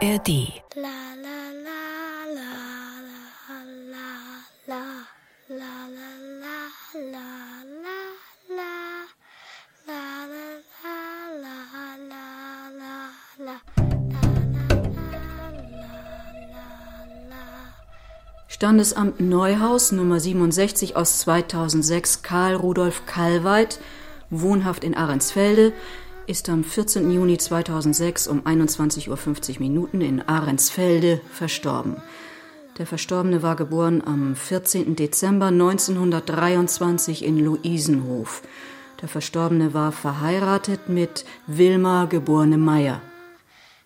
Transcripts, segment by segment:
ARD. La la la la la la la la la la la la la la la Standesamt Neuhaus Nummer 67 aus 2006 Karl Rudolf Kallweit, wohnhaft in Ahrensfelde, ist am 14. Juni 2006 um 21.50 Uhr in Ahrensfelde verstorben. Der Verstorbene war geboren am 14. Dezember 1923 in Luisenhof. Der Verstorbene war verheiratet mit Wilma geborene Meyer.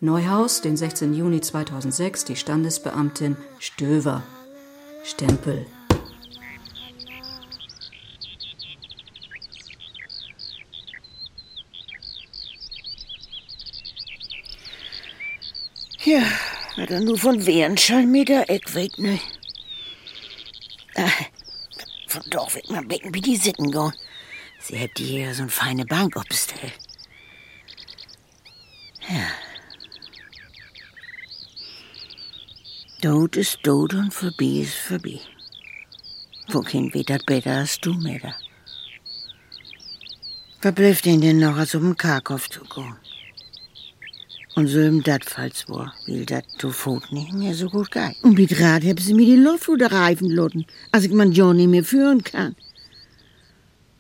Neuhaus, den 16. Juni 2006, die Standesbeamtin Stöver. Stempel. Ja, aber nur von Wehren schall der Eck weg, ne? Ach, ah, Dorf weg mal wecken, wie die Sitten gehen. Sie hätt hier so eine feine Bank obstell. Ja. Tod ist tot und vorbei ist vorbei. Wohin kein Wetter besser als du, Mäder. Verblüfft ihn denn noch, als um den Karkow zu gehen? Und so im dat falls war, will dat du Fot nicht mehr so gut geht. Und mit Rad haben sie mir die Luftfutter reifen lassen, als ich mein John nicht mehr führen kann.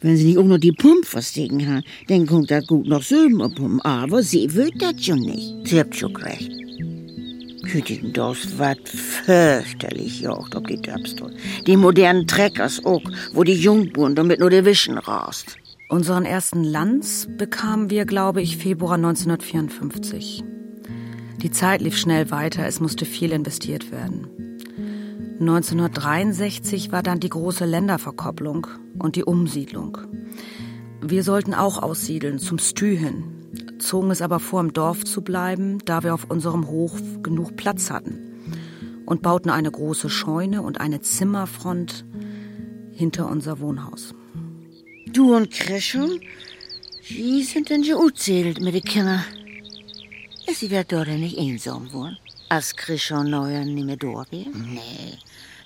Wenn sie nicht auch noch die Pumpe verstecken haben, dann kommt das gut noch Söben abpumpen. Aber sie will das schon nicht. Sie habt schon recht. Hüten das wat fürchterlich jocht ob die Döpstol. Die modernen Treckers auch, wo die Jungburen damit nur der Wischen rast. Unseren ersten Lanz bekamen wir, glaube ich, Februar 1954. Die Zeit lief schnell weiter, es musste viel investiert werden. 1963 war dann die große Länderverkopplung und die Umsiedlung. Wir sollten auch aussiedeln, zum Stü hin, zogen es aber vor, im Dorf zu bleiben, da wir auf unserem Hof genug Platz hatten und bauten eine große Scheune und eine Zimmerfront hinter unser Wohnhaus. Du und Kreschel, wie sind denn so erzählt mit den Kindern? Sie wird dort nicht einsam wohnen? Als Kreschel neuer nicht mehr da wäre? Nee,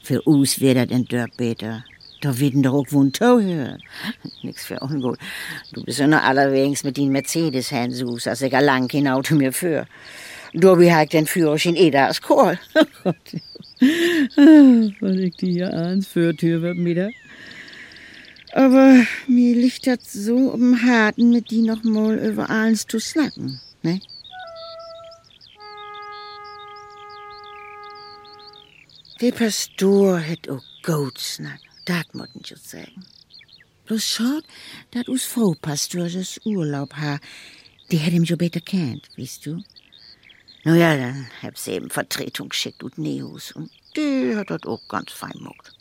für uns wäre das in Dörp besser. Da werden doch auch wohl hören. Nix für ungut. Du bist ja noch allerwegs mit den Mercedes Herrn Sus, als ich lang kein Auto mir für. Wie ich den Führerschein eh da als Kohl. Was ich die hier ans Fürtür wird wieder. Aber mir liegt das so um Harten, mit die noch mal über alles zu snacken, ne? Der Pastor hat auch gut snack, dat motten ich sagen. Bloß schaut, dat us Frau Pastor das Urlaub ha, die hätt ihm schon besser kennt, weißt du? Na ja, dann hab sie eben Vertretung geschickt und Neos und die hat dat auch ganz fein mogt.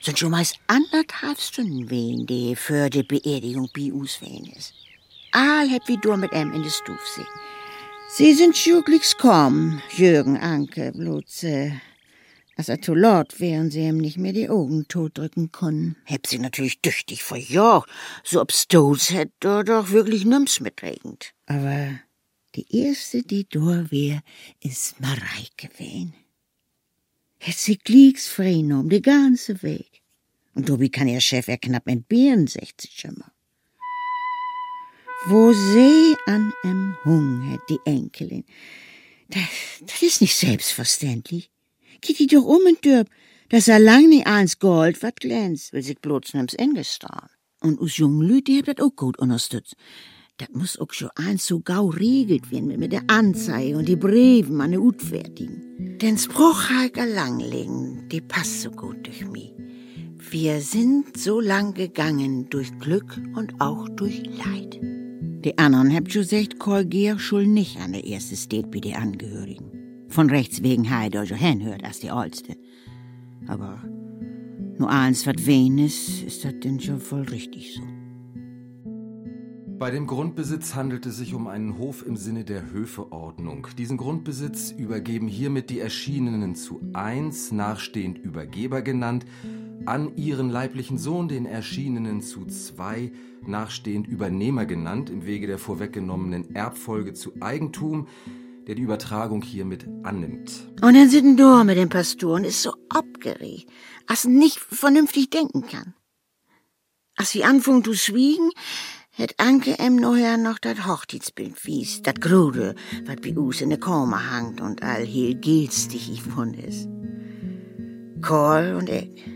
Sind schon meist anderthalb Stunden wehen, die für die Beerdigung bei uns wehen ist. All hab wie du mit em in die Stuf sehen. Sie sind schürglichs kommen, Jürgen Anke, bloß, äh, als er zu laut wären sie ihm nicht mehr die Augen totdrücken können. Heb sie natürlich tüchtig verjagt, so ob Stones hätt da doch wirklich nimm's mitregend. Aber die erste, die da wär, ist Mareike wen. Hätt sie frien um die ganze Weg. Und Dobi kann ihr Chef ja knapp entbehren, 60 Schimmer. Wo sie an em Hung hat, die Enkelin. Das, das ist nicht selbstverständlich. Geht die doch um in Dörp, dass er lang nicht eins Gold wat glänzt, will sich bloß nimm's Engestan. Und us jungen Lüt, die habt das auch gut unterstützt. Das muss auch schon eins so gau regelt werden mit der Anzeige und die Breven an der Utfertigen. Den Spruch Heike Langlegen, die passt so gut durch mich. Wir sind so lang gegangen durch Glück und auch durch Leid. Die anderen habt schon gesagt, korrigier schul nicht an der erste steht wie die Angehörigen. Von rechts wegen Heide also hinhört als die Oldste. Aber nur eins, wat wen ist, ist das denn schon voll richtig so. Bei dem Grundbesitz handelt es sich um einen Hof im Sinne der Höfeordnung. Diesen Grundbesitz übergeben hiermit die Erschienenen zu eins, nachstehend Übergeber genannt, an ihren leiblichen Sohn, den Erschienenen zu zwei, nachstehend Übernehmer genannt, im Wege der vorweggenommenen Erbfolge zu Eigentum, der die Übertragung hiermit annimmt. Und dann sitzt da mit dem Pastor und ist so abgeregt, als nicht vernünftig denken kann. Als sie anfangen zu schwiegen, het Anke em neuer noch dat Hochzeitsbild wies, dat Grude, wat bei uns in der Koma hangt und all heel gelstig von is. Karl und ich,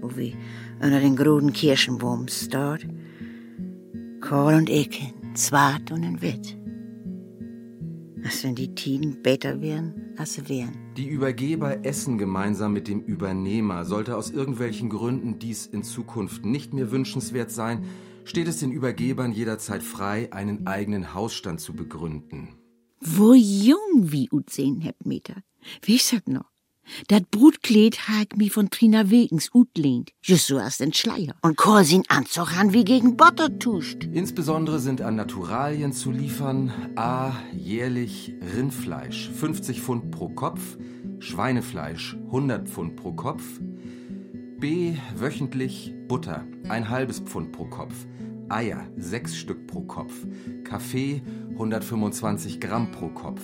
wo wir unter den grünen Kirschenbaum start. Karl und ich zwart und in witt. Als wenn die Tiden besser wären, als sie wären. Die Übergeber essen gemeinsam mit dem Übernehmer. Sollte aus irgendwelchen Gründen dies in Zukunft nicht mehr wünschenswert sein, steht es den Übergebern jederzeit frei, einen eigenen Hausstand zu begründen. Wo jung wie ut sehen hebt Meter. Wisst dat noch? Dat Brutkleed ha ich mi von Trina Wegens utlehnt. Just so als den Schleier. Und Karl sin Anzug an wie gegen Butter tuscht. Insbesondere sind an Naturalien zu liefern a. jährlich Rindfleisch 50 Pfund pro Kopf, Schweinefleisch 100 Pfund pro Kopf, b. wöchentlich Butter ein halbes Pfund pro Kopf, Eier sechs Stück pro Kopf, Kaffee 125 Gramm pro Kopf,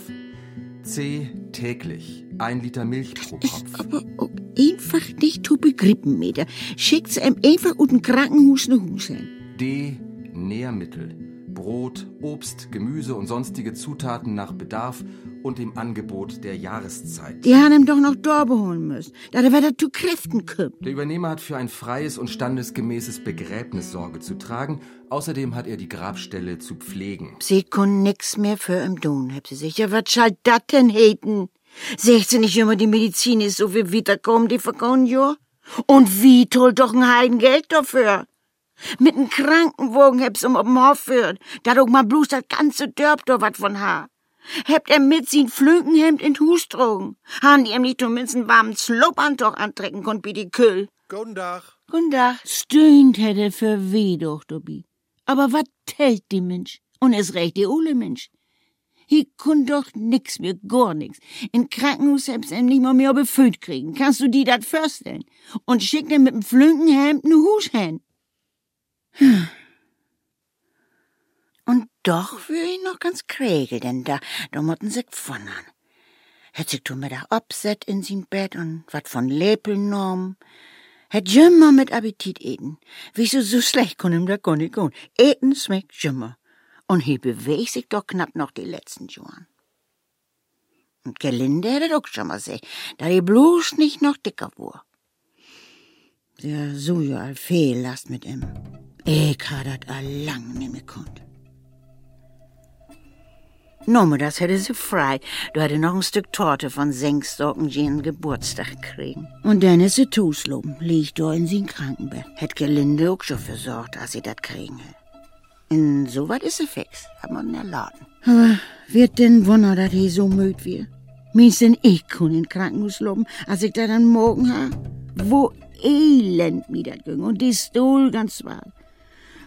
c. täglich ein Liter Milch pro Kopf. Aber auch einfach nicht zu begrippen, Meter. Schickt's em einfach ut ein Krankenhus ne Hus. D. Nährmittel. Brot, Obst, Gemüse und sonstige Zutaten nach Bedarf und dem Angebot der Jahreszeit. Die haben ihm doch noch Dorbe holen müssen, da er wieder zu Kräften kommt. Der Übernehmer hat für ein freies und standesgemäßes Begräbnis Sorge zu tragen. Außerdem hat er die Grabstelle zu pflegen. Sie können nix mehr für ihm tun, hab sie sich. Ja, was schall dat denn heten? Seht sie nicht immer, die Medizin ist so viel wiederkommen, die vergangenen Jahr? Und wie toll doch ein Heidengeld dafür? Mit nem Krankenwagen heb's um ob'n Hof führt, da doch mal bloß das ganze Dörp do wat von ha. Hebt er mit sin Flökenhemd in Hus drogen. Han die ihm nicht zumindest warmen Slopantoch antrecken konnt wie die Kühl. Guten Tag. Guten Tag. Stöhnt hätte für weh doch, Dobi. Aber wat tellt die Mensch? Und es recht die Ole Mensch. Hier kun doch nix mehr, gar nix. In Krankenhaus selbst em nicht mal mehr befüllt kriegen. Kannst du die dat vorstellen? Und schick den mit dem Flünkenhemd ne hin. Und doch wür ich noch ganz kregel, denn da, da motten sich wundern. Hätt sich du mit der Obset in sin Bett und wat von Lepeln genommen. Hätt jümmer mit Appetit eten. Wieso so schlecht kon ihm da nicht gehen. Eten schmeckt jümmer. Und he bewegt sich doch knapp noch die letzten Jahren. Und Gelinde hätte auch schon mal sehen, da die bloß nicht noch dicker wur. Der so ja all fehl last mit ihm. Ich ha dat all lang nimmer konnt. Nomme, das hätte sie frei. Du hätte noch ein Stück Torte von Senkstocken ihren Geburtstag kriegen. Und dann ist sie Tusloben, liegt da in sin Krankenbett. Hätt Gelinde auch schon versorgt, als sie dat kriegen hätt. In so weit ist sie fix, hat man erladen. Aber wird denn Wunder, dass he so müd wird? Meinst denn ich kun in Krankenhaus loben, als ich da dann morgen ha? Wo elend mir dat ging und die Stuhl ganz war.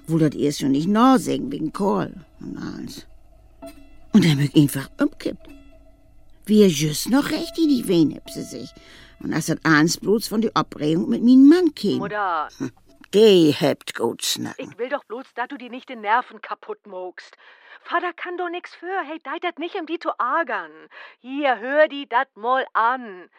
Wohl dat erst schon nicht nachsägen wegen Kohl und alles. Und er mög einfach umkippt. Wie er just noch recht in die sie sich. Und als dat eins bloß von der Abregung mit meinem Mann käme. Mutter, Die hebt gut snacken. ich will doch bloß, dass du die nicht den Nerven kaputt mogst. Vater kann doch nix für. Hey, deit dat nicht, um die zu ärgern. Hier, hör die dat mal an.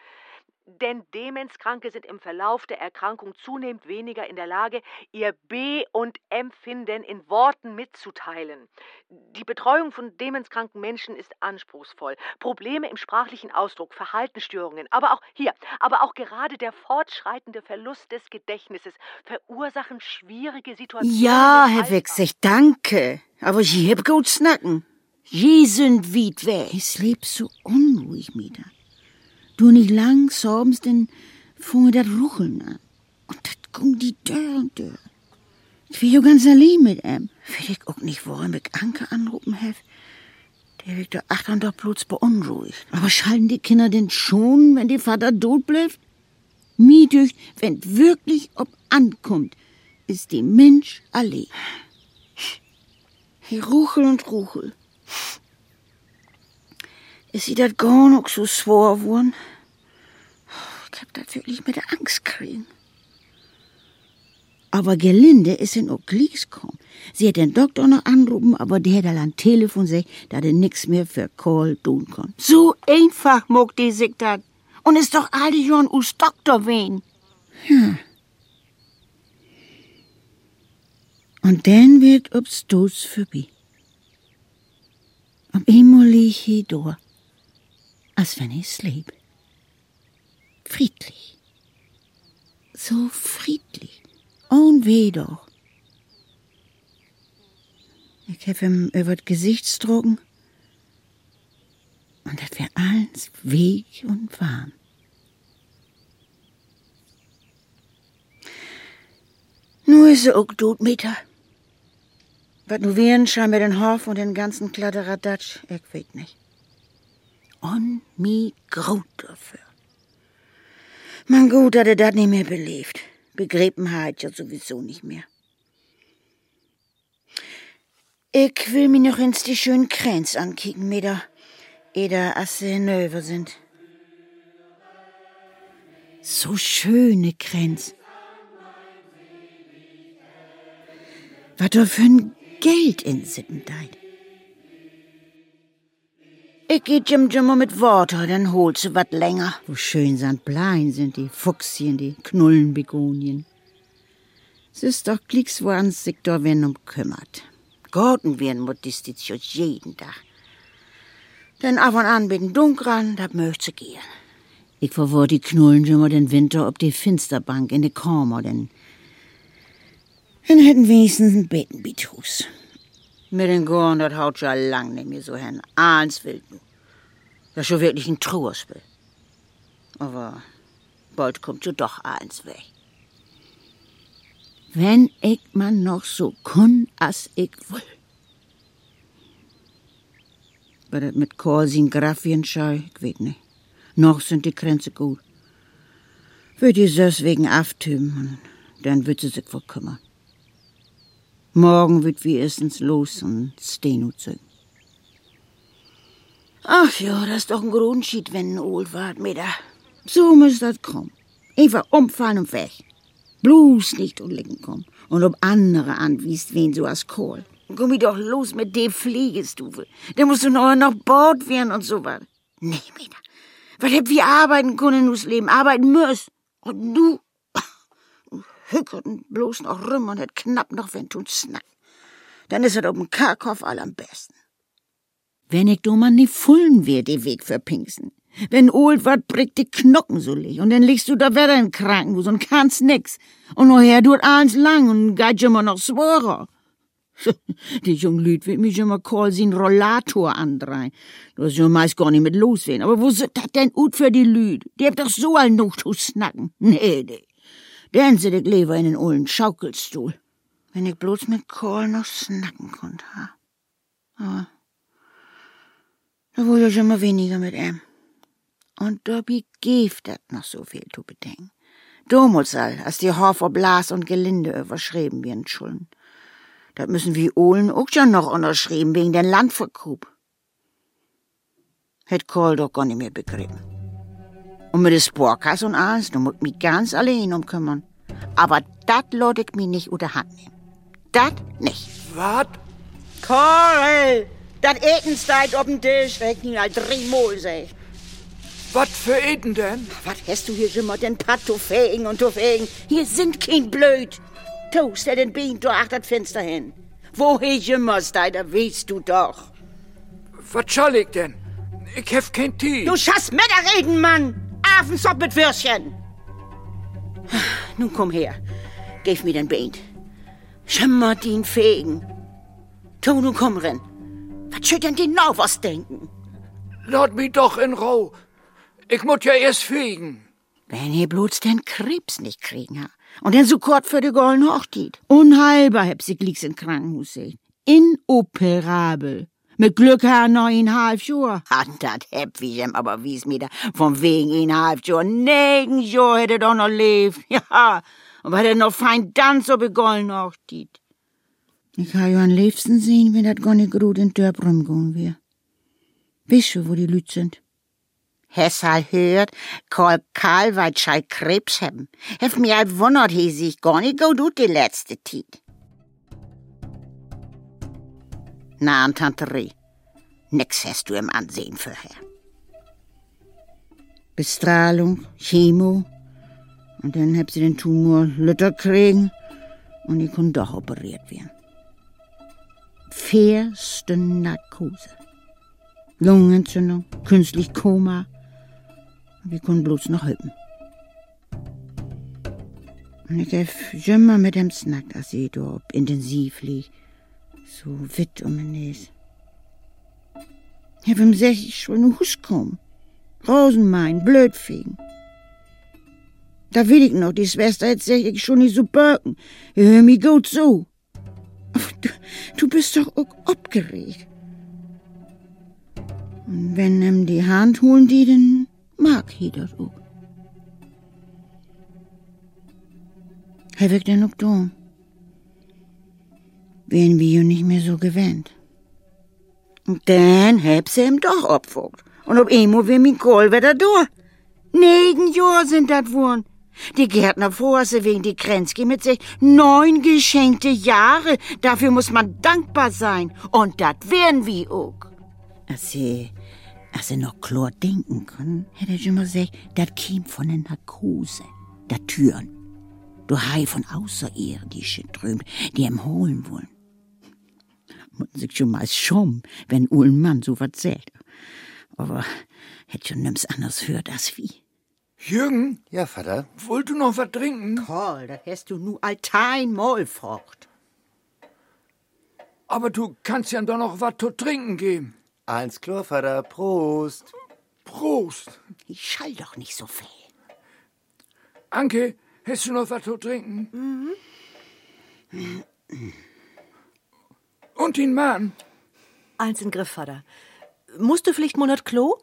Denn Demenzkranke sind im Verlauf der Erkrankung zunehmend weniger in der Lage, ihr B- und Empfinden in Worten mitzuteilen. Die Betreuung von demenzkranken Menschen ist anspruchsvoll. Probleme im sprachlichen Ausdruck, Verhaltensstörungen, aber auch hier, aber auch gerade der fortschreitende Verlust des Gedächtnisses verursachen schwierige Situationen. Ja, Herr. Wechsig, danke. Aber ich heb gut snacken. Je sind weit weg. Ich leb so unruhig mit Du nicht lang sobens, denn funge dat Rucheln an. Und dat gung die Dörr und Dörr. Ich will jo ganz allein mit em. Will ich auch nicht wollen mit Anke anrufen, hef. Der wird der Achtern doch bloß beunruhigt. Aber schalten die Kinder denn schon, wenn die Vater tot bleibt? Mi dücht, wenn wirklich ob ankommt, ist die Mensch allein. He ruchel und ruchel. Ist sie dat gar noch so schwer geworden? Ich hab dat wirklich mit der Angst kriegen. Aber Gelinde ist in Okliks gekommen. Sie hat den Doktor noch anrufen, aber der hat am Telefon gesagt, dass er nix mehr für Kohl tun kann. So einfach mag die sich dat. Und ist doch all die Jahren us Doktor wen. Ja. Und dann wird ob's Stoß vorbei. Op einmal lieg hier da, als wenn ich sleep. Friedlich. So friedlich. Und weh doch. Ich hab ihm über das Gesicht strogen. Und das wär alles weich und warm. Nur ist er auch tot, Mieter. Was nu wären, schau mir den Hof und den ganzen Kladderadatsch, ich weet nicht. Und mi graut dafür. Man gut, dass er das nicht mehr belebt. Begräben hat ja sowieso nicht mehr. Ich will mir noch ins die schönen Kränz ankicken, Meda, eder asse Növer sind. So schöne Kränz. Was da für ein Geld in Sittendeit. Ich geh Jim Jimmer mit Worte, dann holst du wat länger. Wo schön sind Blein sind die Fuchsien, die Knullenbegonien. Es ist doch klicks, wo ans sich da wen um kümmert. Garten werden modistitius jeden Tag. Denn ab und an bin dunkran, da möchte gehen. Ich verwor die Knullen immer den Winter ob die Finsterbank in de Kammer, denn dann hätten wenigstens ein Betenbithus. Mit den Gorn, das haut ja lang nicht mehr so hin. Eins will du. Das ist schon wirklich ein Trauerspiel. Aber bald kommt so doch eins weg. Wenn ich man noch so kun, as ich will. Aber das mit Korsin Graffienschei, ich weet nicht. Noch sind die Grenze gut. Wird die Sös wegen aftüben, dann wird sie sich wohl kümmern. Morgen wird wir erstens los und Steno zügen. Ach ja, das ist doch ein Grundschied, wenn ein Old wart, Meda. So muss das kommen. Einfach umfallen und weg. Bloß nicht unliegen kommen. Und ob andere anwiest, wen so als Kohl. Komm ich doch los mit dem Fliegestufe. Da musst du noch, noch Bord werden und so was. Nee, Meda. Was hätt wir arbeiten können nus Leben, arbeiten müssen. Und du, hückerten bloß noch rum und het knapp noch wenn tun snack. Dann is het ob'n Karkhof all am besten. Wenn ich do mal nie fullen wär, die Weg für Pinksen. Wenn old wat bricht die Knochen so lich und dann liegst du da wieder in Krankenhaus und kannst nix. Und nachher tut alles lang und geht immer noch sworer. Die jungen Lüd wird mich immer call sin Rollator andrein. Du hast ja meist gar nicht mit loswehen. Aber wo sind das denn ut für die Lüd? Die habt doch so all noch zu snacken. Nee, nee. Dann sit ich lieber in den ollen Schaukelstuhl. Wenn ich bloß mit Kohl noch snacken konnte. Aber da wurde ich immer weniger mit ihm. Und dabei gibt das noch so viel zu bedenken. All, als die Hofer Blas und Gelinde überschrieben werden Schulden. Das müssen wir Ohlen auch schon noch unterschrieben wegen den Landverkauf. Hätt Kohl doch gar nicht mehr begriffen. Und mit des Sporkas und alles, du musst mich ganz allein umkümmern. Aber dat lod ich mich nicht unter Hand nehmen. Dat nicht. Was? Kohl! Dat Etenstein auf dem Tisch, regt ihn halt dreimal, sag ich. Was für Eden denn? Was hast du hier immer den Patt zu fegen und fegen? Hier sind kein Blöd. Toast den Bein durch das Fenster hin. Woher immer da, da weißt du doch. Was soll ich denn? Ich hef kein Tee. Du schaffst mit reden, Mann! Affensopp mit Würstchen! Nun komm her. Gib mir den Bein. Schimmer den Fegen. Tu, nun komm rin. Was schütt denn die noch was denken? Lass mich doch in Ruhe. Ich muss ja erst fegen. Wenn ihr bloß den Krebs nicht kriegen ha. Und den so kurz für die golden Hochzeit. Unheilbar heb sie liegst in Krankenhaus sehen. Inoperabel. Mit Glück ha neuneinhalb Jahr. Ah, dat heb ich ihm aber wies mir da. Von wegen eineinhalb Jahr. Negen Jahr hätte doch noch lebt. Ja. Und weil er noch fein dann so begollen Hochzeit. Ich ha ja am liebsten sehen, wenn dat gar nicht gut in Dörp rumgehen wär. Du, wo die Lüt sind? Hessal hört, Karl Karlweit schei Krebs haben. Hef mir halt wundert, he sich gar nicht gut ut die letzte Zeit. Na, Tante Rie, nix hast du im Ansehen vorher. Bestrahlung, Chemo, und dann hab sie den Tumor Lütter kriegen und ich konnte doch operiert werden. Fährste Narkose. Lungenentzündung, künstlich Koma. Und ich konnte bloß noch helfen. Und ich hab immer mit dem Snack, als ich da intensiv lieg. So witt um den Näs. Ich ihm sech, ich schon in Hus kommen. Rosenmein, Blödfegen. Da will ich noch, die Schwester jetzt sag ich schon nicht so böken. Hör mir gut zu. Du, du bist doch auch abgeregt. Und wenn ihm die Hand holen die, dann mag ich das auch. Herr wirkt denn auch da? Wären wir ja nicht mehr so gewöhnt. Und dann hab sie ihm doch abgewogt. Und ob einmal wir mein Kohl wieder da. Negen Jahre sind das wohl. Die Gärtner vor sie wegen die Kränzki mit sich neun geschenkte Jahre. Dafür muss man dankbar sein. Und das werden wir auch. Als sie, als sie noch klar denken können, hätte ich immer gesagt, das käme von der Narkose. Der Türen. Du hei von Außerirdischen drüben, die ihm holen wollen. Muss sich schon mal schum, wenn Ulm Mann so was sagt. Aber hätt schon nimm's anders hört als wie. Jürgen, Ja, Vater. wollt du noch was trinken? Karl, das hast du nu altein Maul fort. Aber du kannst ja doch noch was zu trinken geben. Eins klar, Vater. Prost. Prost. Ich schall doch nicht so viel. Anke, hast du noch was zu trinken? Und den Mann? Eins in Griff, Vater. Musst du vielleicht Monat Klo?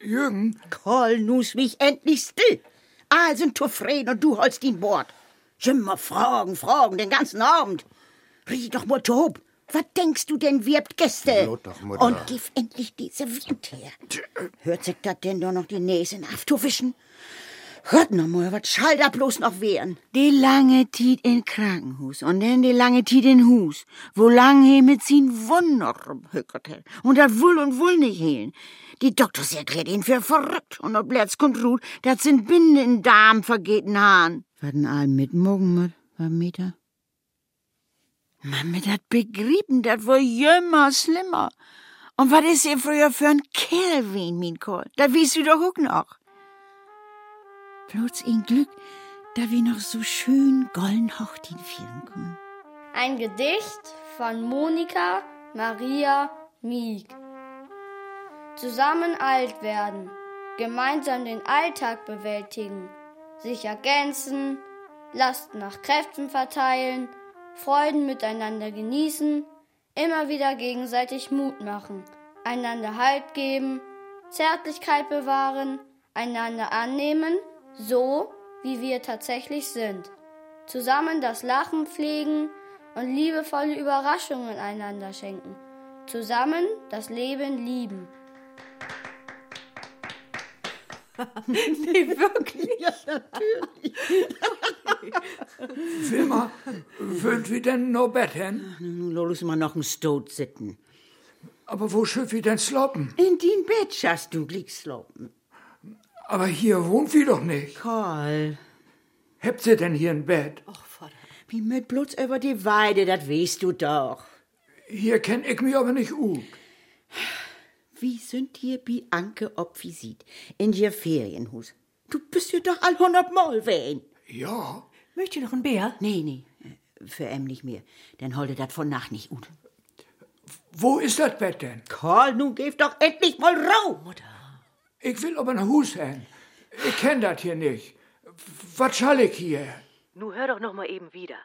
Jürgen, Karl, nus mich endlich still. All sind zufrieden und du holst ihn Bord. Immer fragen, fragen, den ganzen Abend. Riech doch mal tob. Was denkst du denn, wirbt Gäste? Doch, Mutter. Und gib endlich diese Wind her. Hört sich dat denn doch noch die Näse aufzuwischen? Hört noch mal, was schall da bloß noch wehren? Die lange Tiet in Krankenhus und dann die lange Tiet in Hus, wo lang he mit sin Wunder rumhückert. Und dat wull und wull nicht hehlen. Die Doktors erklärt ihn für verrückt und ob Letz kommt ruht, dat sind Binden in Darm vergehten Haaren. Warten allem mit Morgen mit, war Meter? Man mit dat begrieben, dat wohl jümmer schlimmer. Und was ist ihr früher für ein Kerl wie mein Kohl? Da wiest du doch auch noch. Bloß ein Glück, da wir noch so schön golden Hochtin feiern können. Ein Gedicht von Monika Maria Mieg. Zusammen alt werden, gemeinsam den Alltag bewältigen, sich ergänzen, Lasten nach Kräften verteilen, Freuden miteinander genießen, immer wieder gegenseitig Mut machen, einander Halt geben, Zärtlichkeit bewahren, einander annehmen, so wie wir tatsächlich sind. Zusammen das Lachen pflegen und liebevolle Überraschungen einander schenken. Zusammen das Leben lieben. Nee, wirklich. Wilma, wollt wir denn noch Bett hin? Nun los mal noch ein Stot sitten. Aber wo schüff wir denn sloppen? In din Bett schaust du Glickslopen. Aber hier wohnt wir doch nicht. Karl, Habt ihr denn hier ein Bett? wie mit Blut über die Weide, dat weißt du doch. Hier kenn ich mich aber nicht ut. Wie sind hier bi Anke ob wie sieht, in ihr Ferienhus. Du bist hier doch all hundertmal wen. Ja, Möcht ihr noch ein Bär? Nee, nee, äh, für em nicht mehr, denn holte dat von Nacht nicht ut. wo ist das Bett denn? Karl, nun gib doch endlich mal rau. Ich will aber nach Hus hin. Ich kenn das hier nicht. Was schall ich hier? Nu hör doch noch mal eben wieder.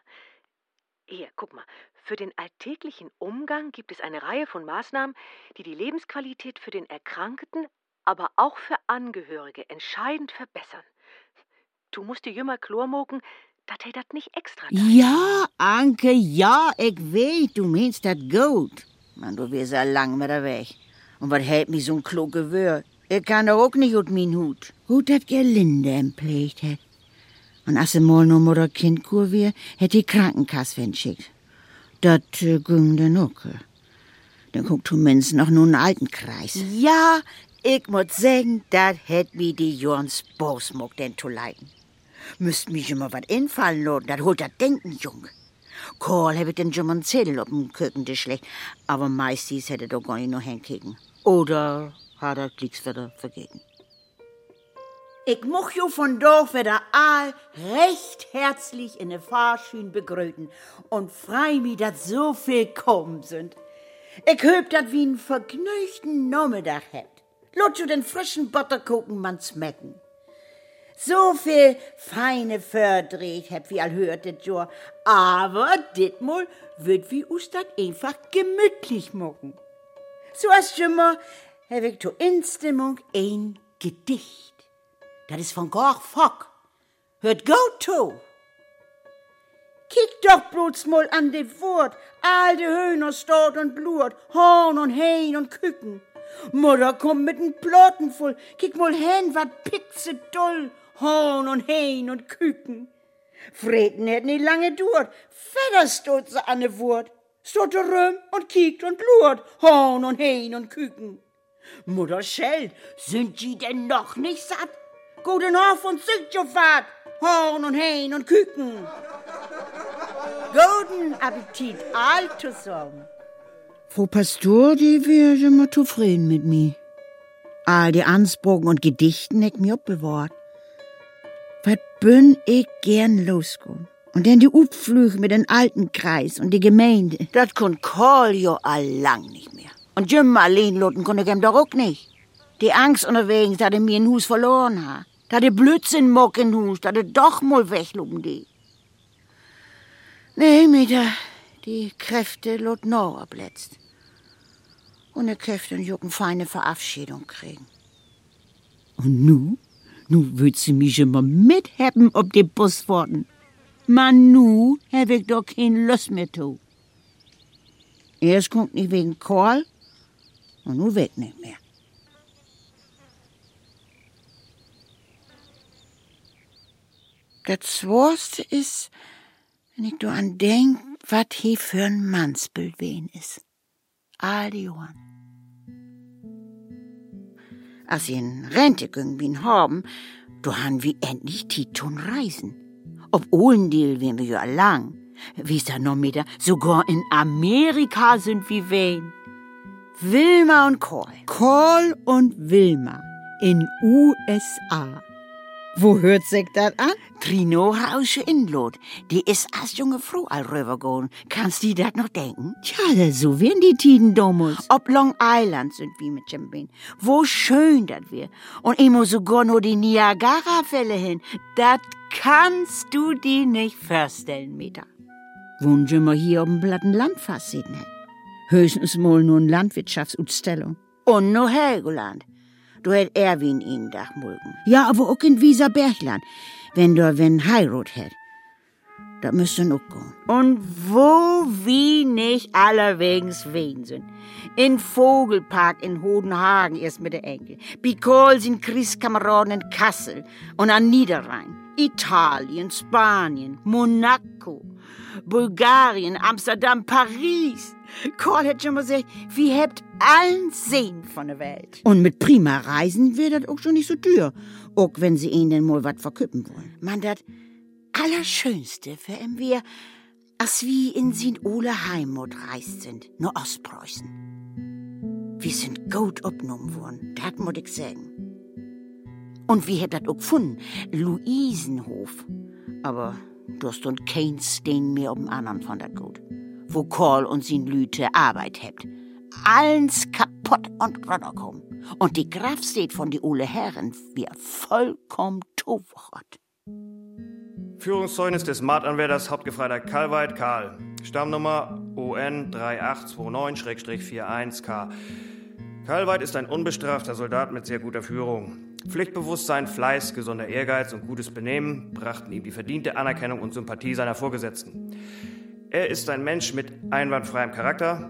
Hier, guck mal. Für den alltäglichen Umgang gibt es eine Reihe von Maßnahmen, die die Lebensqualität für den Erkrankten, aber auch für Angehörige entscheidend verbessern. Du musst dir jümmer Chlormoken, dat er dat nicht extra tat. Ja, Anke, ja, ich weet, du meinst dat gut. Man, du wirst ja lang mit der Weg. Und was hält mich so'n kluge Wör? Ich kann doch auch nicht ut min Hut. Gut, dat Gerlinde empflegt hat. Und als sie mal nur Mutter Kindkur wir, hätt die Krankenkasse entschickt. Dat äh, ging dann auch. Dann guckt zumindest noch nur einen alten Kreis. Ja, ich muss sagen, dat hätt mi die Jons Bosmuck denn zu leiden. Müsst mich immer wat infallen lassen, dat holt dat Denken, Junge. Karl habe den schon mal einen Zettel auf dem Küchentisch schlecht, aber meistens hätte er gar nicht noch hinkriegen. Oder hat er Klicks wieder vergeben. Ich muss jo von Dorf wieder all recht herzlich in de Fahrschün begrüßen und frei mi, dat so viel kommen sind. Ich hab dat wie n vergnügten Nachmittag habt. Lot den frischen Butterkuchen man smecken. So viel feine Fördreht hab wie all hört dit jo, aber dit mal wird wie us dat einfach gemütlich mucken. So als immer hab ich zur Instimmung ein Gedicht. Das ist von Gorch Fock. Hört gut to. Kick doch bloß mal an de Wort. All de Höhner stort und blurt, Horn und Hähn und Küken. Mutter kommt mit n Plotten voll. Kick mal hin, wat pitze doll. Horn und Hähn und Küken. Freden hätt nie lange stot sie an de Wort. Stot rum und kiekt und lurt. Horn und Hähn und Küken. Mutter schellt. Sind die denn noch nicht satt? Guten Hof und Südjofahrt. Horn und Hähn und Küken. Guten Appetit, all zusammen. Frau Pastor, die wär immer zufrieden mit mir. All die Ansprochen und Gedichten heck mir bewahrt. Was bin ich gern losgegangen. Und dann die Upflüge mit den alten Kreis und die Gemeinde. Das kon Karl jo allang nicht mehr. Und Jim allein loten konnte ich ihm doch auch nicht. Die Angst unterwegs, dass er mir ein Hus verloren hat. Dass er Blödsinn mock in Hus, dass er doch mal weglupen die. Nee, Mieter, die Kräfte lot noch abletzt. Und die Kräfte und Jucken feine Verabschiedung kriegen. Und nu? Nu würd sie mich immer mithaben ob die Busworten. Man, nu hab ich doch kein Lust mehr zu. Erst kommt nicht wegen Karl und nu weg nicht mehr. Das Zworste ist, wenn ich do an denk, wat he für ein Mannsbild wen is. All die Jahren. Als sie in Rente gingen wie haben, do han wir endlich Titon reisen. Ob Ohlendil wären wir ja lang. Wie ist da noch mit Sogar in Amerika sind wir wen. Wilma und Call. Call und Wilma in USA. Wo hört sich das an? Trino Hausche Inlot. Die ist als junge Frau all rübergegangen. Kannst du das noch denken? Tja, so werden die Tiden damals. Ob Long Island sind wir mit Jambin. Wo schön das wir. Und immer sogar nur die Niagara-Fälle hin. Das kannst du dir nicht vorstellen, Mieter. Wohnen wir hier auf dem platten Land fast sehen. Höchstens mal nur eine Landwirtschaftsausstellung. Und noch Helgoland. Du hätt Erwin ihn dach mulken. Ja, aber auch in Wieserbergland, wenn du wenn Heirat hätt. Da müsst ihr auch gehen. Und wo wie nicht allerwegs wen sind. In Vogelpark in Hodenhagen erst mit der Enkel. Bikols in Kriegskameraden in Kassel und an Niederrhein. Italien, Spanien, Monaco, Bulgarien, Amsterdam, Paris. Hat schon mal gesagt, wir habt allen Sehen von der Welt. Und mit prima Reisen wird das auch schon nicht so teuer. Auch wenn sie ihnen mal was verküppen wollen. Man, das Allerschönste für wir, als wie in sin Ole Heimat reist sind, nur Ostpreußen. Wir sind gut abgenommen worden, das muss ich sagen. Und wie hat das auch gefunden? Luisenhof. Aber du hast und kein Stein mehr auf dem anderen von dat Gut. Wo Karl und sin Lüte Arbeit hebt. Allens kaputt und runterkommen. Und die Grafstedt von die Ole Herren wir vollkommen toverrott. Führungszeugnis des Mardanwärters Hauptgefreiter Karlweit Karl. Stammnummer ON 3829-41K. Karlweit ist ein unbestrafter Soldat mit sehr guter Führung. Pflichtbewusstsein, Fleiß, gesunder Ehrgeiz und gutes Benehmen brachten ihm die verdiente Anerkennung und Sympathie seiner Vorgesetzten. Er ist ein Mensch mit einwandfreiem Charakter,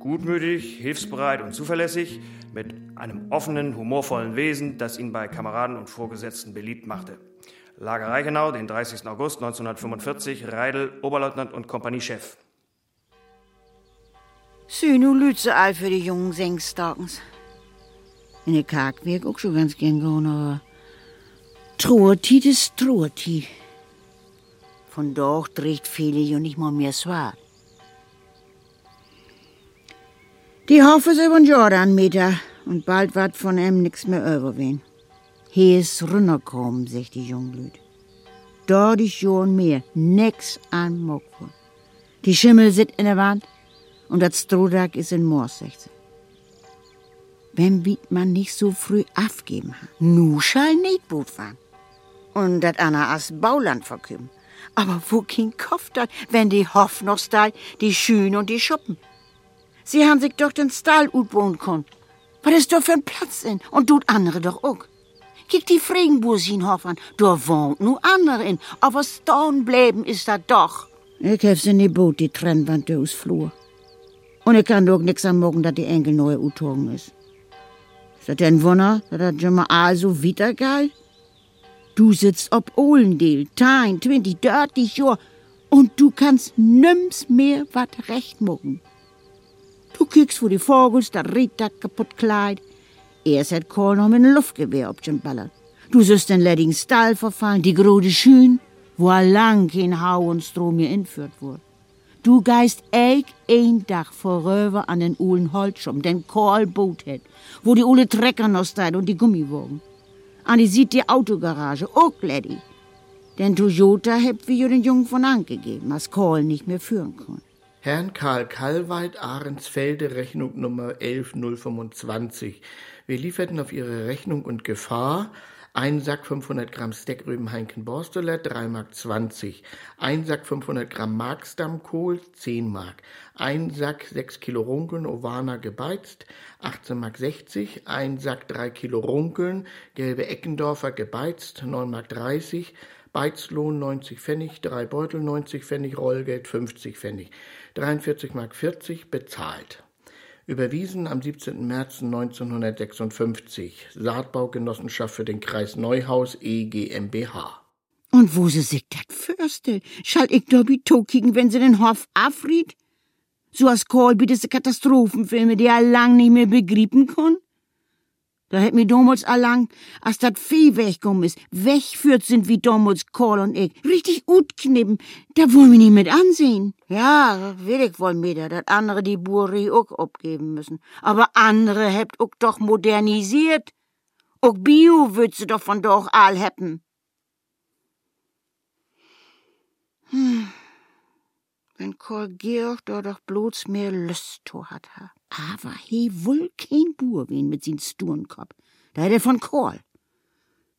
Gutmütig, hilfsbereit und zuverlässig, mit einem offenen, humorvollen Wesen, das ihn bei Kameraden und Vorgesetzten beliebt machte. Lager Reichenau, den 30. August 1945, Reidel, Oberleutnant und Kompaniechef. Sü, nu lütse all für die jungen Sengstakens. In der wäre ich auch schon ganz gern gehen, aber Troertied ist Troertied. Von dort trägt viele ja nicht mal mehr Swart. Die Hoffe sie von Jordan Meter und bald wird von ihm nix mehr überwehen. Hier ist runterkommen, sagt die Junglüt. Dort ist schon mehr, nix an Mokwo. Die Schimmel sit in der Wand und das Strohdag ist in Moors, sagt sie. Wenn wie man nicht so früh aufgeben hat. Nu schall nicht gut fahren. Und dat Anna as Bauland verkümmen. Aber wo kein Kopf dat, wenn die Hoff noch stall, die Schüne und die Schuppen. Sie haben sich doch den Stall utbauen können. Was ist doch für ein Platz in? Und tut andere doch auch. Kick die Fregenbursin Hoff an. Da wohnt nu andere in. Aber stone bleiben ist da doch. Ich hab's in die Boot, die Trennwand aus Flur. Und ich kann doch nix am Morgen, dass die Enkel neu utogen ist. Ist das denn Wunder, dass das schon mal so weitergeht? Du sitzt ob Ohlendeel, Tein, 20, 30 Jahr und du kannst nims mehr wat recht mucken. Du kickst vor die Vogels, der Ritter kaputt kleid. Erst hat Kohl noch mit Luftgewehr auf den Ballern. Du sollst den ledigen Stall verfallen, die grode Schün, wo lang kein Hau und Strom hier entführt wurde. Du geist eig ein Dach vorüber an den Uhlen Holzschum, den Kohl hat, wo die Uhle Trecker noch steht und die Gummiwogen. An die sieht die Autogarage, auch Lady. Denn Toyota hebt wie den Jungen von angegeben, was Kohl nicht mehr führen kann. Herrn Karl Kallweit, Ahrensfelde, Rechnung Nummer 11025. Wir lieferten auf Ihre Rechnung und Gefahr ein Sack 500 Gramm Steckrüben Heinken Borsteler, 3 Mark 20. Ein Sack 500 Gramm Markstammkohl, 10 Mark. Ein Sack 6 Kilo Runkeln Ovana gebeizt, 18 Mark 60. Ein Sack 3 Kilo Runkeln, gelbe Eckendorfer gebeizt, 9 Mark 30. Beizlohn 90 Pfennig, drei Beutel 90 Pfennig, Rollgeld 50 Pfennig. 43 Mark 40 bezahlt. Überwiesen am 17. März 1956. Saatbaugenossenschaft für den Kreis Neuhaus E GmbH. Und wo sie sich dat fürste, schall ich wie tokigen, wenn sie den Hof afried? So Kohl wie diese Katastrophenfilme, die er lang nicht mehr begrieben kann? Da hätt mir damals allang, als dat Vieh weggekommen ist, wegführt sind wie damals Kohl und ich, richtig gut knippen, da wollen wir nicht mit ansehen. Ja, will ich wohl mit, dat andere die Buri auch abgeben müssen. Aber andere hebt auch doch modernisiert. Auch Bio würd doch von doch all hätten. Hm. Wenn Georg da doch bloß mehr Lust hat, ha. Aber he wohl kein Bur wen mit sin Sturenkopf. Da hätt er von Kohl.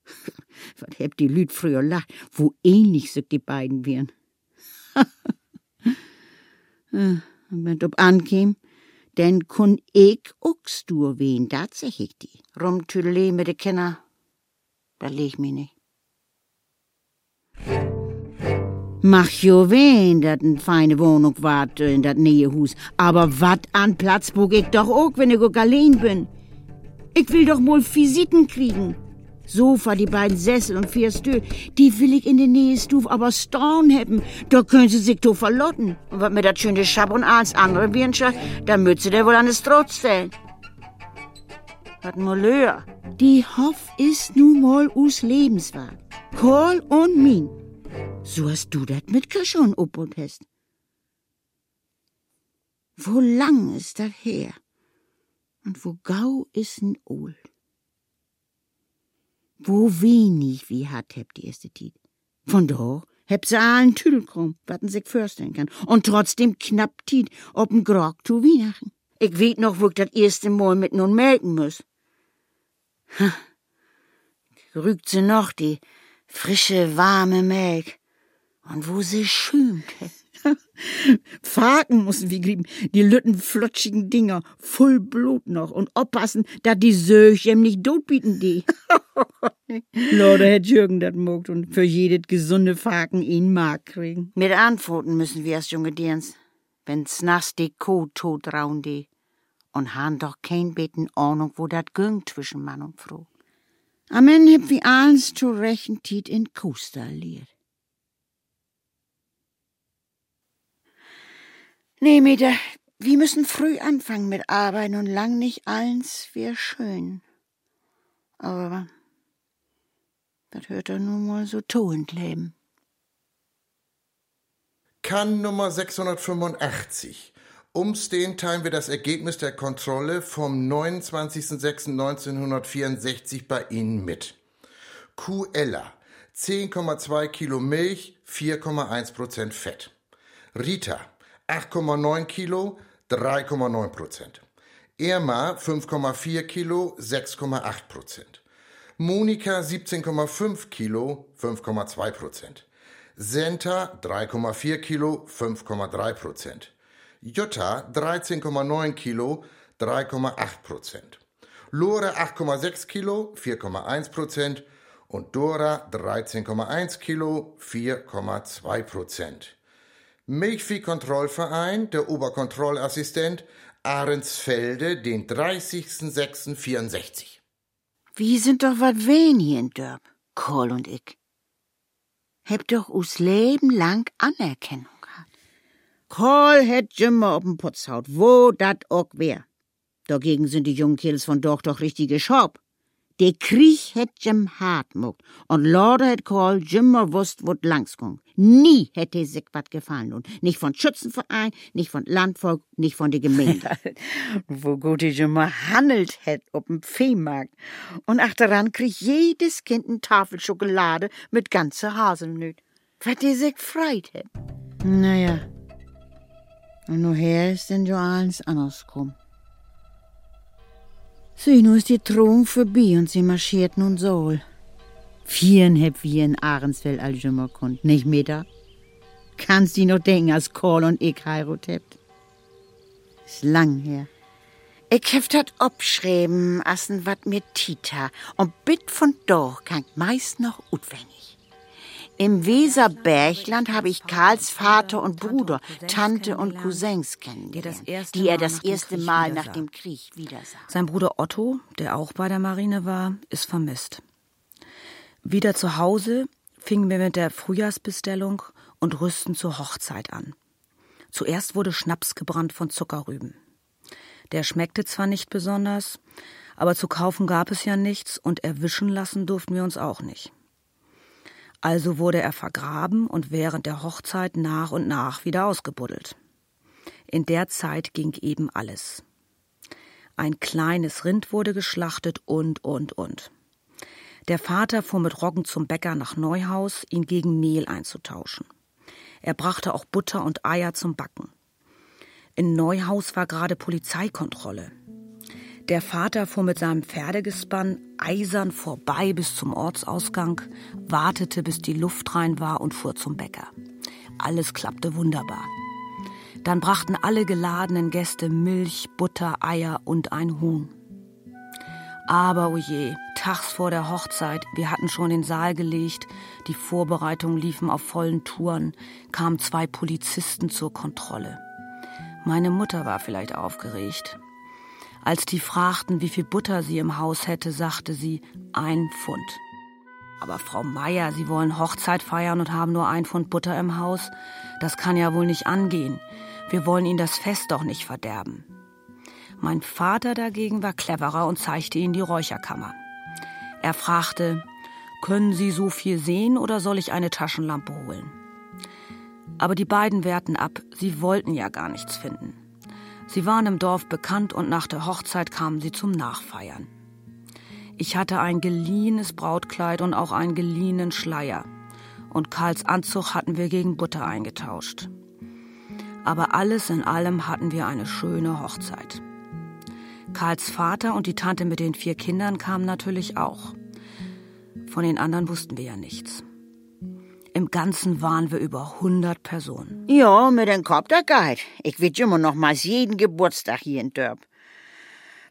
Was hebt die Lüd früher lacht, wo ähnlich so die beiden wären. Und wenn ob ankäm, denn kun ich uckst du wen, dat sag ich die. Rumtüdele mit de Kinder, da leg mich nicht. Mach jo wen, dat n feine Wohnung wart in dat nähe Hus. Aber wat an Platz bog ich doch auch, wenn ich auch allein bin. Ich will doch mal Visiten kriegen. Sofa, die beiden Sessel und vier Stühl, die will ich in der Nähe Stuf, aber Storn haben. Da können sie sich doch verlotten. Und wat mir dat schöne Schab und alles andere Birnscher, da mütze der wohl an das Trot stellen. Wat Malheur. Die Hoff ist nun mal us Lebenswerk. Kohl und Min. So hast du dat mit schon ob und hast. Wo lang ist dat her? Und wo gau is n Ohl? Wo wenig wie hat heb die erste Tiet. Von do heb se allen Tüdelkrumm, watten sich vorstellen kann. Und trotzdem knapp Tiet, ob n Grog zu Weihnachten. Ich weet noch, wo ich dat erste Mal mit nun melken muss. Ha. Rügt sie noch die frische, warme Melk. Und wo sie schümmte. Faken mussen wir grieben, die lütten flutschigen Dinger, voll Blut noch und oppassen, dat die Söchem nicht dotbieten die. Lorde hätt Jürgen dat mogt und für jedes gesunde Faken ihn mag kriegen. Mit Antworten müssen wir als junge Dirns, wenn's nachts die Kuh tot raun die. und han doch kein beten Ordnung, wo dat güng zwischen Mann und Frau. Amen heb wie eins zu rechten Tiet in Kuster liert. Nee, Mieter, wir müssen früh anfangen mit Arbeiten und lang nicht eins wär schön. Aber das hört er nun mal so toend leben. Kann Nummer 685. Umstehend teilen wir das Ergebnis der Kontrolle vom 29.06.1964 bei Ihnen mit. Kuh Ella, 10,2 Kilo Milch, 4,1 Prozent Fett. Rita, 8,9 Kilo, 3,9 Prozent. Irma, 5,4 Kilo, 6,8 Prozent. Monika, 17,5 Kilo, 5,2 Prozent. Senta, 3,4 Kilo, 5,3 Prozent. Jutta 13,9 Kilo, 3,8 Prozent. Lore 8,6 Kilo, 4,1 Prozent. Und Dora 13,1 Kilo, 4,2 Prozent. Milchviehkontrollverein, der Oberkontrollassistent Ahrensfelde, den 30.06.64. Wir sind doch wat wen hier in Dörp, Kohl und ich. Heb doch us Leben lang Anerkennung. Kohl het Jimmer op'n Putzhaut, wo dat ook wär. Dagegen sind die jungen Kills von doch doch richtige Schorb. Der Krieg het Jim hart muckt und Lorde het Kohl Jimmer wusst, wot langsgung. Nie hätte sich wat gefallen und nicht von Schützenverein, nicht von Landvolk, nicht von der Gemeinde. wo gut die Jimmer handelt het op'm Viehmarkt. Und achteran krieg jedes Kind n Tafel Schokolade mit ganze Haselnüt. Wat die sich freit het. Naja, nu her ist denn jo alles anders kom. Sieh, nu ist die Drohung vorbei und sie marschiert nun. Vieren heb wir in Ahrensfeld all jümmer konnt, nicht mehr da? Kannst die noch denken, als Kohl und ich heirat hebt? Ist lang her. Ich heft hat obschreiben, assen wat mir Tita, und bit von doch kann meist noch utwendig. Im Weserbergland habe ich Karls Vater und Bruder, Tante und Cousins kennengelernt, die er das erste Mal nach dem Krieg wiedersah. Sein Bruder Otto, der auch bei der Marine war, ist vermisst. Wieder zu Hause fingen wir mit der Frühjahrsbestellung und rüsten zur Hochzeit an. Zuerst wurde Schnaps gebrannt von Zuckerrüben. Der schmeckte zwar nicht besonders, aber zu kaufen gab es ja nichts und erwischen lassen durften wir uns auch nicht. Also wurde er vergraben und während der Hochzeit nach und nach wieder ausgebuddelt. In der Zeit ging eben alles. Ein kleines Rind wurde geschlachtet und, und, und. Der Vater fuhr mit Roggen zum Bäcker nach Neuhaus, ihn gegen Mehl einzutauschen. Er brachte auch Butter und Eier zum Backen. In Neuhaus war gerade Polizeikontrolle. Der Vater fuhr mit seinem Pferdegespann eisern vorbei bis zum Ortsausgang, wartete, bis die Luft rein war und fuhr zum Bäcker. Alles klappte wunderbar. Dann brachten alle geladenen Gäste Milch, Butter, Eier und ein Huhn. Aber oje, oh tags vor der Hochzeit, wir hatten schon den Saal gelegt, die Vorbereitungen liefen auf vollen Touren, kamen zwei Polizisten zur Kontrolle. Meine Mutter war vielleicht aufgeregt. Als die fragten, wie viel Butter sie im Haus hätte, sagte sie ein Pfund. Aber Frau Meier, Sie wollen Hochzeit feiern und haben nur ein Pfund Butter im Haus? Das kann ja wohl nicht angehen. Wir wollen Ihnen das Fest doch nicht verderben. Mein Vater dagegen war cleverer und zeigte ihnen die Räucherkammer. Er fragte, können Sie so viel sehen oder soll ich eine Taschenlampe holen? Aber die beiden wehrten ab, sie wollten ja gar nichts finden. Sie waren im Dorf bekannt und nach der Hochzeit kamen sie zum Nachfeiern. Ich hatte ein geliehenes Brautkleid und auch einen geliehenen Schleier. Und Karls Anzug hatten wir gegen Butter eingetauscht. Aber alles in allem hatten wir eine schöne Hochzeit. Karls Vater und die Tante mit den vier Kindern kamen natürlich auch. Von den anderen wussten wir ja nichts. Im Ganzen waren wir über 100 Personen. Ja, mit dem Kopf der Guide. Ich will immer noch mal jeden Geburtstag hier in Dörp.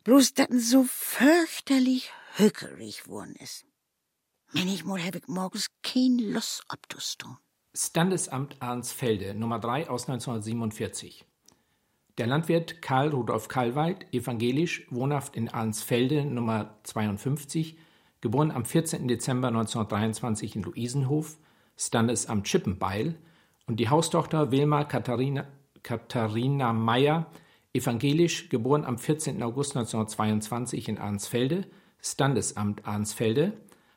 Bloß, dass so fürchterlich hückerig worden ist. Manchmal habe ich morgens kein Lust abzustehen. Standesamt Arnsfelde, Nummer 3 aus 1947. Der Landwirt Karl Rudolf Kalweit, evangelisch, wohnhaft in Arnsfelde, Nummer 52, geboren am 14. Dezember 1923 in Luisenhof, Standesamt Chippenbeil, und die Haustochter Wilma Katharina, Katharina Meyer, evangelisch, geboren am 14. August 1922 in Arnsfelde, Standesamt Arnsfelde,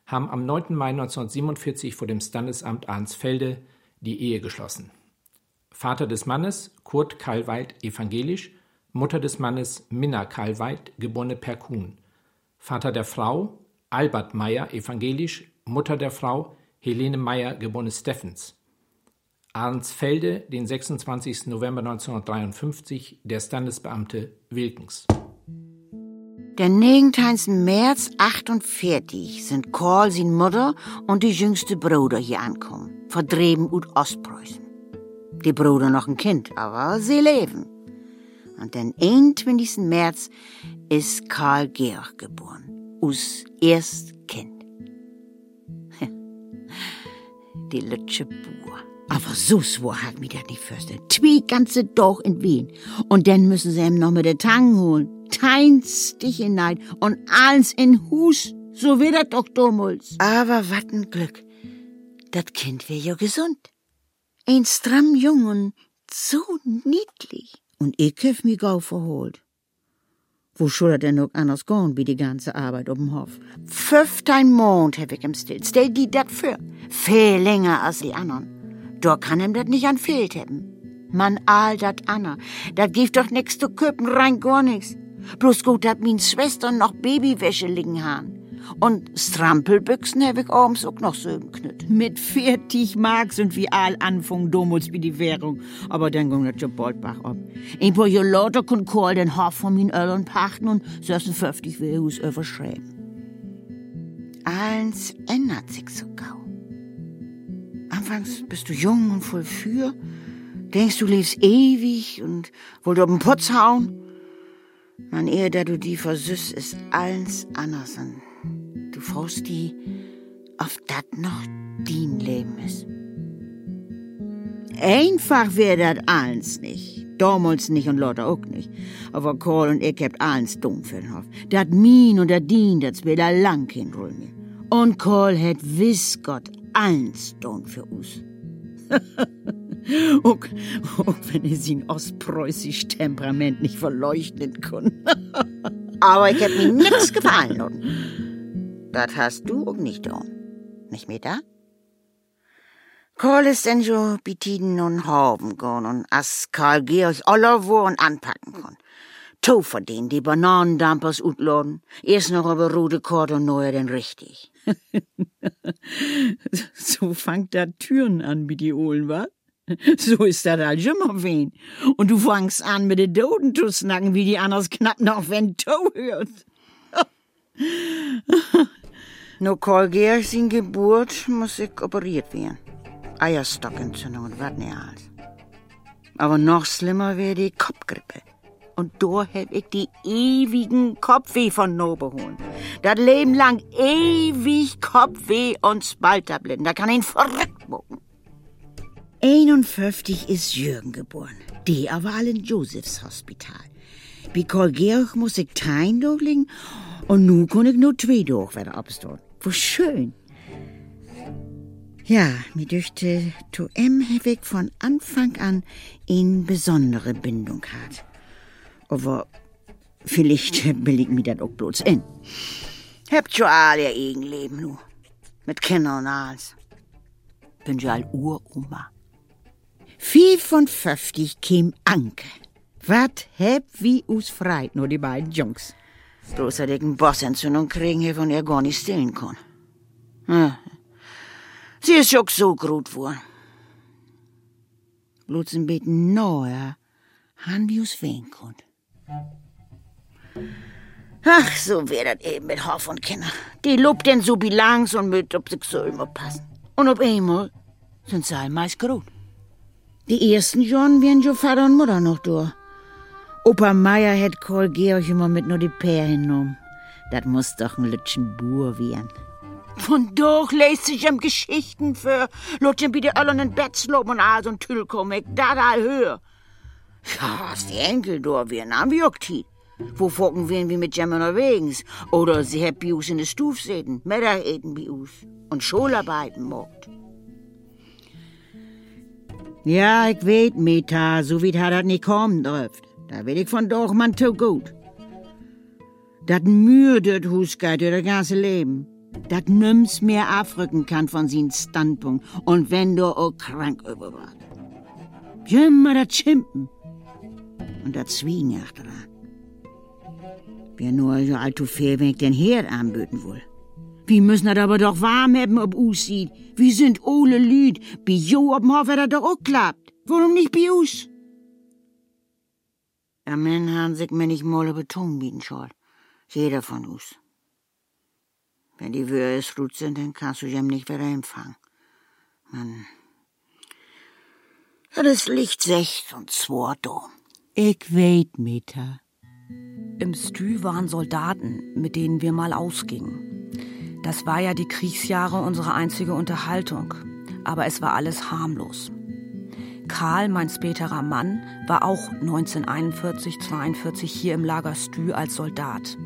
haben am 9. Mai 1947 vor dem Standesamt Arnsfelde die Ehe geschlossen. Vater des Mannes Kurt Kalweit evangelisch, Mutter des Mannes Minna Kalweit, geborene Perkun. Vater der Frau Albert Meyer evangelisch, Mutter der Frau Helene Meyer, geborene Steffens. Arnsfelde, den 26. November 1953, der Standesbeamte Wilkens. Der 19. März 48 sind Karl, sin Mutter und die jüngste Bruder hier ankommen, verdreben ut Ostpreußen. Die Bruder noch ein Kind, aber sie leben. Und den 21. März ist Karl Georg geboren, us erst Die lütsche Buhr. Aber so swor hat mich das nicht fürsten. Zwei ganze Doch in Wien. Und dann müssen sie ihm noch mit der Tang holen. Tein Stich hinein und alles in Hus. So wird das doch damals. Aber wat ein Glück. Das Kind wär ja gesund. Ein stramm Jung und so niedlich. Und ich hab mich gau verholt. Wo soll er denn noch anders gehen, wie die ganze Arbeit um Hof? Fünftein Mond hab ich im Still. Stell die dat für. Viel länger als die anderen. Da kann ihm dat nicht an fehlt haben. Man all dat Anna. Dat gibt doch nix zu köpen, rein gar nix. Bloß gut, dat min Schwester noch Babywäsche liegen han. Und Strampelbüchsen hab ich abends auch noch so im Knütt. Mit 40 Mark sind wir all Anfang damals wie die Währung. Aber dann ging das schon bald bach ab. Ein paar lauter kon Karl den Hof von min Öllern pachten und 56 Wehus überschreiben. Alles ändert sich so gau. Anfangs bist du jung und voll für, denkst du lebst ewig und wollt auf den Putz hauen. Man, ehe da du die versüßt, ist alles anders und du fragst die, ob dat noch din Leben ist. Einfach wär dat alles nicht. Damals nicht und Leute auch nicht. Aber Karl und ich habt alles dumm für den Hof. Dat min und dat din, dat wär da lang kein Roll mehr. Und Karl hat wiss Gott alles dumm für uns. auch, auch wenn er sein ostpreußisch Temperament nicht verleuchten kann. Aber ich hab mir nix gefallen lassen. Das hast du auch nicht da. Nicht mehr da? Karl ist denn so betiden und haben gehen und as Karl Georg aller Wohren anpacken kann. To von denen die Bananendampers utladen. Erst noch aber rote Kord und neuer denn richtig. so fangt da Türen an wie die Ohlen, wa? So ist das halt immer wen. Und du fangst an mit den Doden zu snacken, wie die anders knapp noch wenn To hört. no Karl Georg Geburt muss ich operiert werden. Eierstockentzündung und wat nicht alles. Aber noch schlimmer wäre die Kopfgrippe. Und da hätt ich die ewigen Kopfweh von Nobe holen. Das Leben lang ewig Kopfweh und Spaltabletten. Da kann ihn verrückt machen. 51 ist Jürgen geboren. Die aber alle in Josephs Hospital. Wie Karl Georg muss ich tein durchlegen und nu kann ich nur zwei durch, wenn er abstehen. Wo schön. Ja, mir dürfte M ich von Anfang an in besondere Bindung hat. Aber vielleicht will ich mir das auch bloß in. Habt schon alle ihr Leben nu. Mit Kindern und alles. Bin schon all Uroma. 55 käm Anke. Wat heb wie us freit, nur die beiden Jungs. Dass ich einen Bossentzündung kriegen hab und er gar nicht stillen kann. Ja. Sie ist schon so gut worden. Bloß ein neuer, han wie us wehen konnt. Ach, so wär dat eben mit Hof und Kinder. Die lobt denn so bilanz und mit, ob sich so immer passen. Und ob einmal sind sie meist gut. Die ersten John wären jo Vater und Mutter noch da. Opa Meier hätt Karl Georg immer mit nur die Pär hinnommen. Dat muss doch ein Lütschen Bur werden. Von doch lässt sich ihm Geschichten für, wieder allen in Bett slopen und so ein Tüllkomik, da da hör. Ja, als die Enkel da wären, haben wir auch Tid. Wo focken wir wie mit Jemmen unterwegs? Oder sie hat bei uns in der Stuf sitzen, Mittag eten bei uns und Schularbeiten macht. Ja, ich weet, Meta, so weit hat das nicht kommen dürft. Da ich von doch man zu gut. Dat Mühe dort Husgeit das ganze Leben. Dat nimm's mehr afriken kann von sin Standpunkt. Und wenn du auch krank überwart. Immer dat Chimpen. Und dat Zwiegen achteran. Wer nur so alt fair, wenn ich den Herd anböten will. Wir müssen das aber doch warm haben, ob aussieht. Wir sind alle Lüd. Bei Jo ob'm Hof hat das doch auch klappt. Warum nicht bei uns? Am Ende haben sich mir nicht mal Beton bieten soll. Jeder von uns. Wenn die Würes gut sind, dann kannst du jem nicht wieder empfangen. Man. Das ist Licht secht und zwar do. Ich weet, Meta. Im Stü waren Soldaten, mit denen wir mal ausgingen. Das war ja die Kriegsjahre unsere einzige Unterhaltung. Aber es war alles harmlos. Karl, mein späterer Mann, war auch 1941, 42 hier im Lager Stü als Soldat.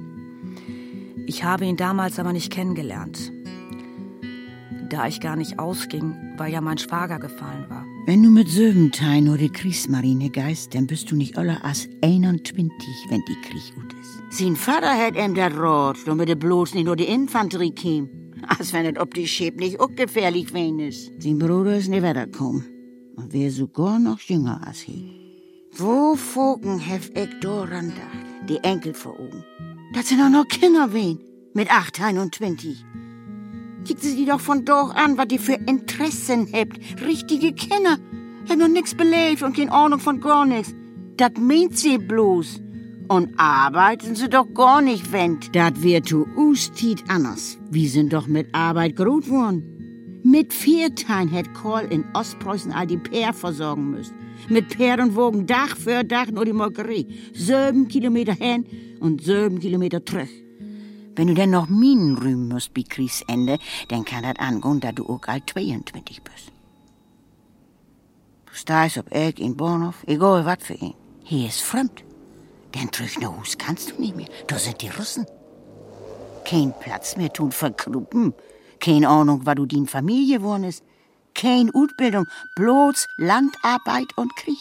Ich habe ihn damals aber nicht kennengelernt. Da ich gar nicht ausging, weil ja mein Schwager gefallen war. Wenn du mit Söventein oder Kriegsmarine geist, dann bist du nicht aller als 21, wenn die Krieg gut ist. Sein Vater hat ihm das Rot, damit er bloß nicht nur die Infanterie käm. Als wenn es ob die Schäb nicht auch gefährlich wen ist. Sein Bruder ist nicht weitergekommen. Und wäre sogar noch jünger als er. Wo Fogen hef ich daran gedacht, die Enkel vor Augen. Das sind auch noch Kinder wen, mit 8, 21. Kickt sie die doch von doch an, was die für Interessen habt. Richtige Kinder. Hab noch nix belebt und keine Ahnung von gar nix. Dat meint sie bloß. Und arbeiten sie doch gar nicht, wennd. Dat wird zu Ustit anders. Wir sind doch mit Arbeit groß worden. Mit Viertein hätt Kohl in Ostpreußen all die Pär versorgen müssen. Mit Pär und Wogen Dach für Dach nur die Molkerei. Sieben Kilometer hin und sieben Kilometer zurück. Wenn du denn noch Minen rühmen musst bei Kriegsende, dann kann das angehen, da du auch alt 22 bist. Du stehst ob ich in Bahnhof, egal was für ihn. Hier ist fremd. Denn durch ne Hus kannst du nicht mehr. Da sind die Russen. Kein Platz mehr tun verkruppen. Keine Ahnung, was du din Familie geworden ist. Kein Utbildung, bloß Landarbeit und Krieg.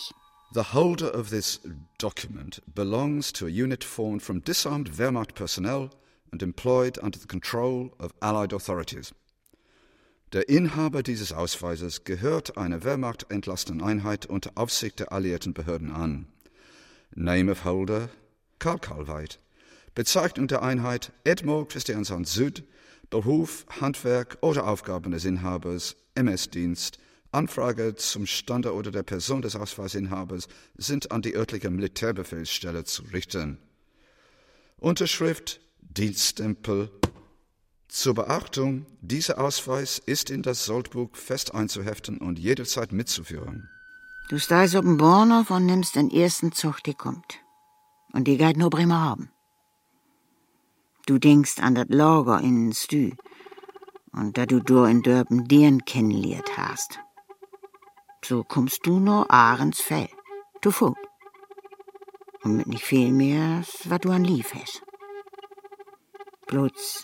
The holder of this document belongs to a unit formed from disarmed Wehrmacht personnel and employed under the control of Allied authorities. Der Inhaber dieses Ausweises gehört einer Wehrmacht entlasteten Einheit unter Aufsicht der alliierten Behörden an. Name of Holder Karl Kalweit. Bezeichnung der Einheit Edmog Christiansand Süd. Beruf, Handwerk oder Aufgaben des Inhabers, MS-Dienst. Anfrage zum Stande oder der Person des Ausweisinhabers sind an die örtliche Militärbefehlsstelle zu richten. Unterschrift Dienststempel. Zur Beachtung, dieser Ausweis ist in das Soldbuch fest einzuheften und jederzeit mitzuführen. Du stehst auf dem Bahnhof und nimmst den ersten Zug, der kommt. Und die geht nur Bremerhaven. Du denkst an das Lager in Stü und da du da in Dörpen den kennenlernt hast. So kommst du nur Ahrensfell, du Vogt. Und mit nicht viel mehr, was du an lief hast. Bloß,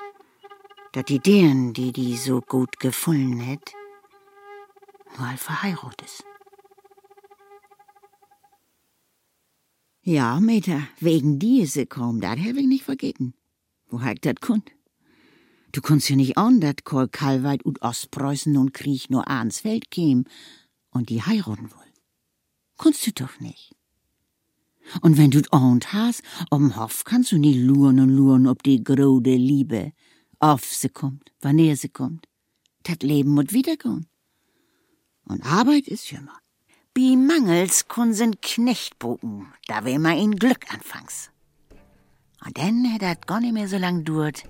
dass die deren, die die so gut gefunden hätt, mal verheiratet ist. Ja, Meter, wegen diese kaum, dat hab ich nicht vergeten. Wo halt dat kund? Du kunst ja nicht an, dat Kol Kalweit und Ostpreußen nun Krieg nur ans Feld käm und die heiraten woll. Kunst du doch nicht. Und wenn du ahnt hast, um Hof kannst du nie luren und luren, ob die grode Liebe auf sie kommt, wann er sie kommt. Dat Leben muss wiederkommen. Und Arbeit ist für mal. Bi Mangels kun sind Knechtbogen, da wär ma ihn Glück anfangs. Und dann hätt dat gar nicht mehr so lang duert,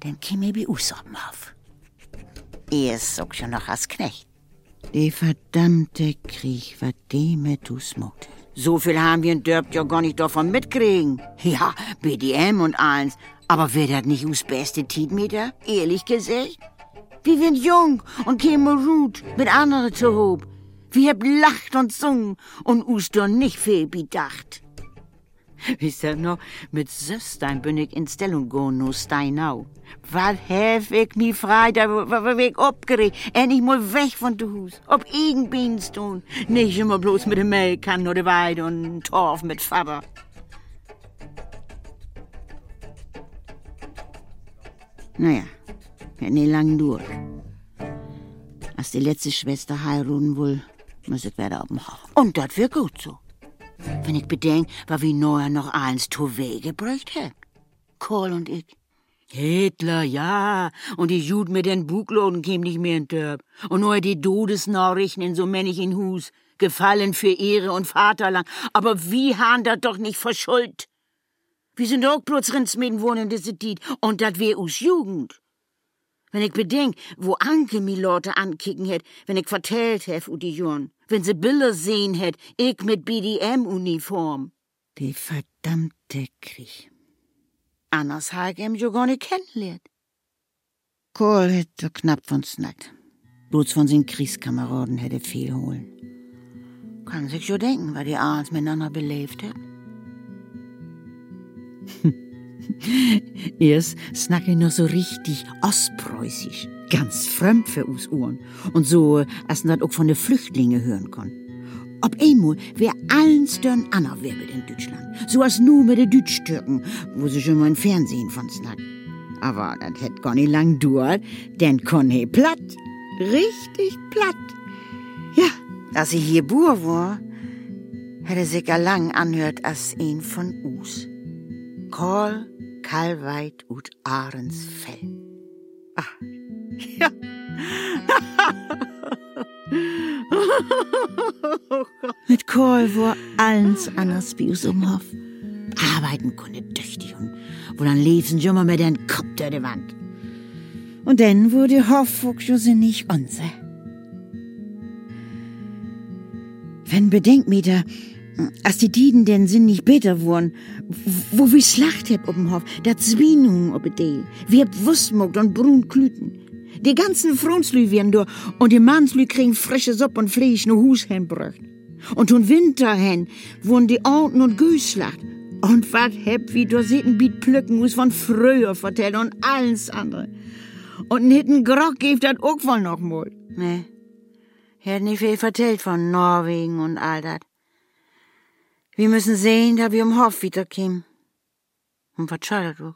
dann käm er bi us Hof. Er ist auch schon noch als Knecht. Die verdammte Krieg, wat dem mit du smogt. So viel haben wir in Dörp ja gar nicht davon mitkriegen. Ja, BDM und eins. Aber wär dat nicht us beste Tietmeter, ehrlich gesagt? Wir sind jung und kämen gut mit anderen zu hob. Wir hab lacht und sungen und us doch nicht viel bedacht. Wisst ihr noch, mit Söstein bin ich in Stellung go no Steinau. Was hef ich mi frei, da war ich abgeregt. Endlich mal weg von du Hus. Ob irgendbeins tun. Nicht immer bloß mit dem Melkan oder Weide und Torf mit Vater. Naja, geht nie lang durch. Als die letzte Schwester heiraten will, muss ich dem Haus. Und das wär gut so. Wenn ich bedenk, was wie neuer noch eins zu Wege gebracht hat. Kohl und ich. Hitler, ja. Und die Juden mit den Bugloden kämen nicht mehr in Törb. Und nur die Todesnachrichten in so männlich in Hus. Gefallen für Ehre und Vaterland. Aber wie han dat doch nicht verschuld? Wir sind auch bloß Rindsmäden wohnen diese Tiet. Und dat wär us Jugend. Wenn ich bedenk, wo Anke mi Leute ankicken hätt, wenn ich vertellt hef u die Jungen wenn sie Bilder sehen hätt, ich mit BDM-Uniform. Die verdammte Krieg. Anders hab ich ihm jo gar nicht kennenlernt. Kohl hätte knapp von Snack. Bloß von seinen Kriegskameraden hätte viel holen. Kann sich jo denken, was die abends miteinander belebt hat. Erst snack ich noch so richtig ostpreußisch, ganz fremd für us Ohren. Und so, als man auch von den Flüchtlingen hören kann. Ob einmal wär allen Stern anerwirbelt in Deutschland. So als nur mit den Deutsch-Türken, wo sie schon mal im Fernsehen von snack. Aber das hätt gar nicht lang dauert, denn kon he platt. Richtig platt. Ja, als ich hier Bur war, hätte sich lang anhört als ein von us. Karl Kalweit ut Ahrensfell. Ach, ja. Mit Karl war alles anders wie us Umhof. Arbeiten konnte tüchtig und wo dann liefen schon mal mit den Kopf durch die Wand. Und dann wurde Hofffuchs nicht unser. Wenn Bedenkmeter, als die Tiden denn sind nicht besser wurden, wo wie Slacht heb ob'm Hof, da Zwinung ob Deel, wie heb Wurstmogt und brun Klüten. Die ganzen Frunslü werden durch und die Mannslü kriegen frische Suppe und Fleisch no Hus hinbracht. Und nun Winter hin wurden die Orten und Güßslacht. Und wat heb wie du seht Biet Plücken muss von früher vertellen und alles andere. Und n hitten Grock gibt dat auch wohl noch mal. Nee. Hätt nicht viel vertellt von Norwegen und all dat. Wir müssen sehen, da wir um Hof wiederkämen. Und was schadet du?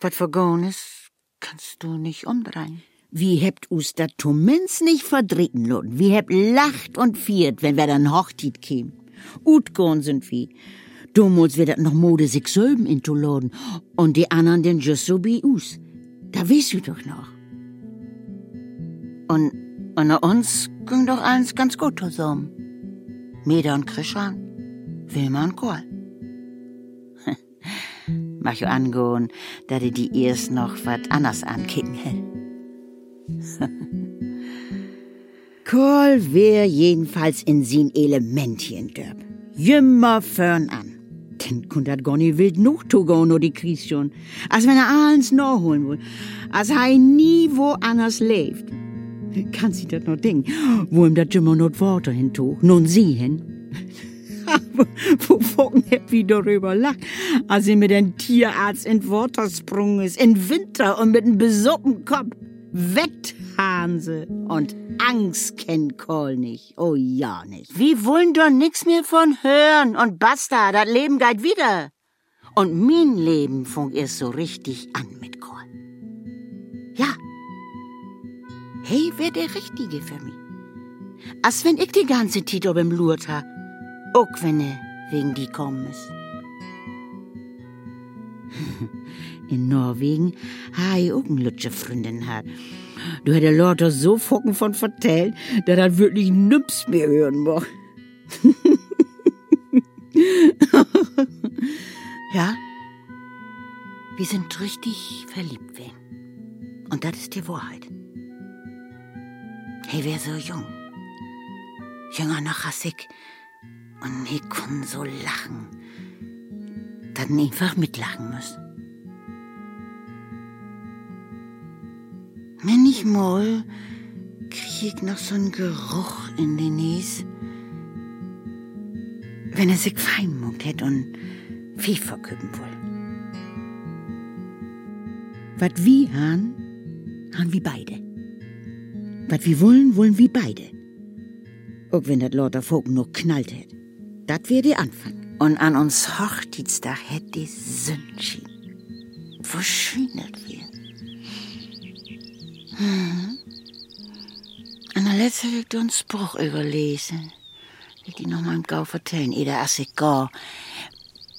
Was vergoren ist, kannst du nicht umdrehen. Wie hebt us dat Tumens nicht verdritten loten. Wie hebt lacht und viert, wenn wir dann Hochtit käm. Utgorn sind wie. Damals wird dat noch Mode, sich selben intoladen. Und die anderen denn just so wie us. Da weißt du doch noch. Und unter uns ging doch eins ganz gut zusammen. Meda und Krishan, Wilma und Kohl. Mach jo angehen, da die die erst noch wat anders ankicken hätt. Kohl wär jedenfalls in sin Elementchen dörp. Jümmer fern an. Denn kun dat gar nicht wild noch to go no die Kries schon. Als wenn er eins noch holen will. Als hei nie wo anders lebt. Kann sie dat noch denken, wo ihm dat Jümmer not Worte hin to, nun sie hin. wo wie darüber lacht, als sie mit dem Tierarzt in Watersprung ist, in Winter und mit einem besoppen Kopf. Wetthanse und Angst kennt Kohl nicht. Oh ja nicht. Wir wollen doch nix mehr von hören und basta, das Leben geht wieder. Und mein Leben fängt erst so richtig an mit Kohl. Ja. Hey, wär der Richtige für mich. Als wenn ich die ganze Zeit ob im Lurt ha. Auch wenn er wegen die kommen ist. In Norwegen ha ich auch eine lutsche Freundin hat. Du hätte Leute so focken von vertellt, dass er wirklich nüms mehr hören mag. ja, wir sind richtig verliebt werden. Und das ist die Wahrheit. Hey, wer so jung. Jünger noch als ich. Und ich kann so lachen. Dann einfach mitlachen müssen. Wenn ich mal krieg krieg noch so'n Geruch in den Nies. Wenn er sich fein muckt hätt und Vieh verküppen woll. Wat wie han, han wie beide. Wat wie wollen, wollen wie beide. Auch wenn dat lauter Vogel nur knallt hätt. Dat wär die Anfang. Und an uns Hochzeitstag hätt die Sündchen. Wo schön dat wär. Hm. An der letzte wird uns Spruch überlesen. Ich die noch mal im Gau vertellen, eder as ich gar.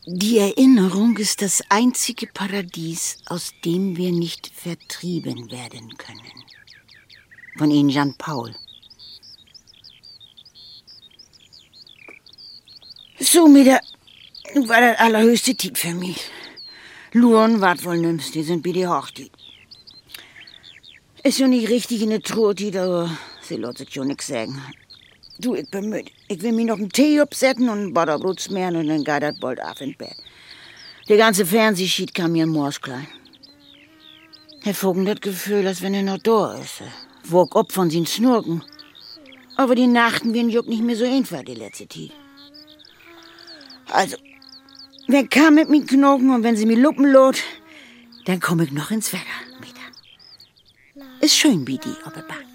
Die Erinnerung ist das einzige Paradies, aus dem wir nicht vertrieben werden können. Von Ihnen Jean Paul. So, der war das allerhöchste Tiet für mich. Luren wart wohl nimmst, die sind wie die Hochtit. Ist ja nicht richtig in der Truhe, aber sie lässt sich schon nix sagen. Du, ich bin müde. Ich will mir noch einen Tee absetzen und ein Butterbrot smehren und dann geht das bald auf ins Bett. Der ganze Fernsehschied kam mir morsklein. Herr Vogel das Gefühl, als wenn er noch da ist. Wog ob von sin Snurken. Aber die Nachten werden Juck nicht mehr so einfach, die letzte Tee. Also, wer kam mit mir Knochen und wenn sie mir Luppen lot, dann komm ich noch ins Wetter wieder. Ist schön, wie die, ob er Bank.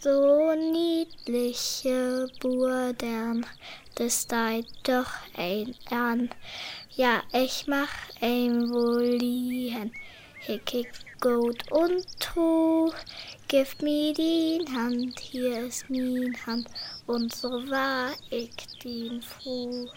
So niedliche Burdern, das deit doch ein an. Ja, ich mach ein wohl liehen. Hier kick gut und true. Gib mir die Hand, hier ist mein Hand. Und so war ich den froh.